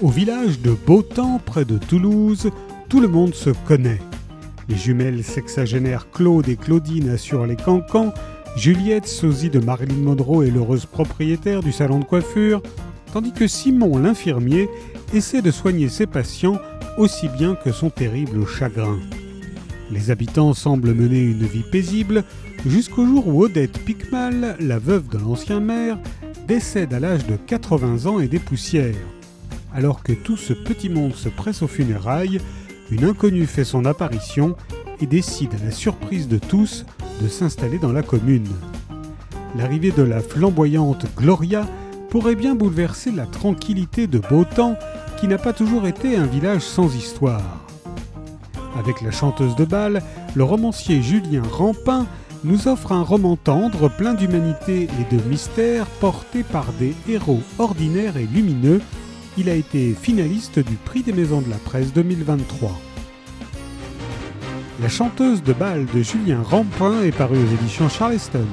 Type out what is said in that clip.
Au village de Beautemps, près de Toulouse, tout le monde se connaît. Les jumelles sexagénaires Claude et Claudine assurent les cancans, Juliette, sosie de Marilyn Monroe, est l'heureuse propriétaire du salon de coiffure, tandis que Simon, l'infirmier, essaie de soigner ses patients aussi bien que son terrible chagrin. Les habitants semblent mener une vie paisible jusqu'au jour où Odette Picmal, la veuve de l'ancien maire, décède à l'âge de 80 ans et des poussières. Alors que tout ce petit monde se presse aux funérailles, une inconnue fait son apparition et décide à la surprise de tous de s'installer dans la commune. L'arrivée de la flamboyante Gloria pourrait bien bouleverser la tranquillité de Beautemps qui n'a pas toujours été un village sans histoire. Avec la chanteuse de bal, le romancier Julien Rampin nous offre un roman tendre plein d'humanité et de mystère porté par des héros ordinaires et lumineux. Il a été finaliste du prix des maisons de la presse 2023. La chanteuse de bal de Julien Rampin est parue aux éditions Charleston.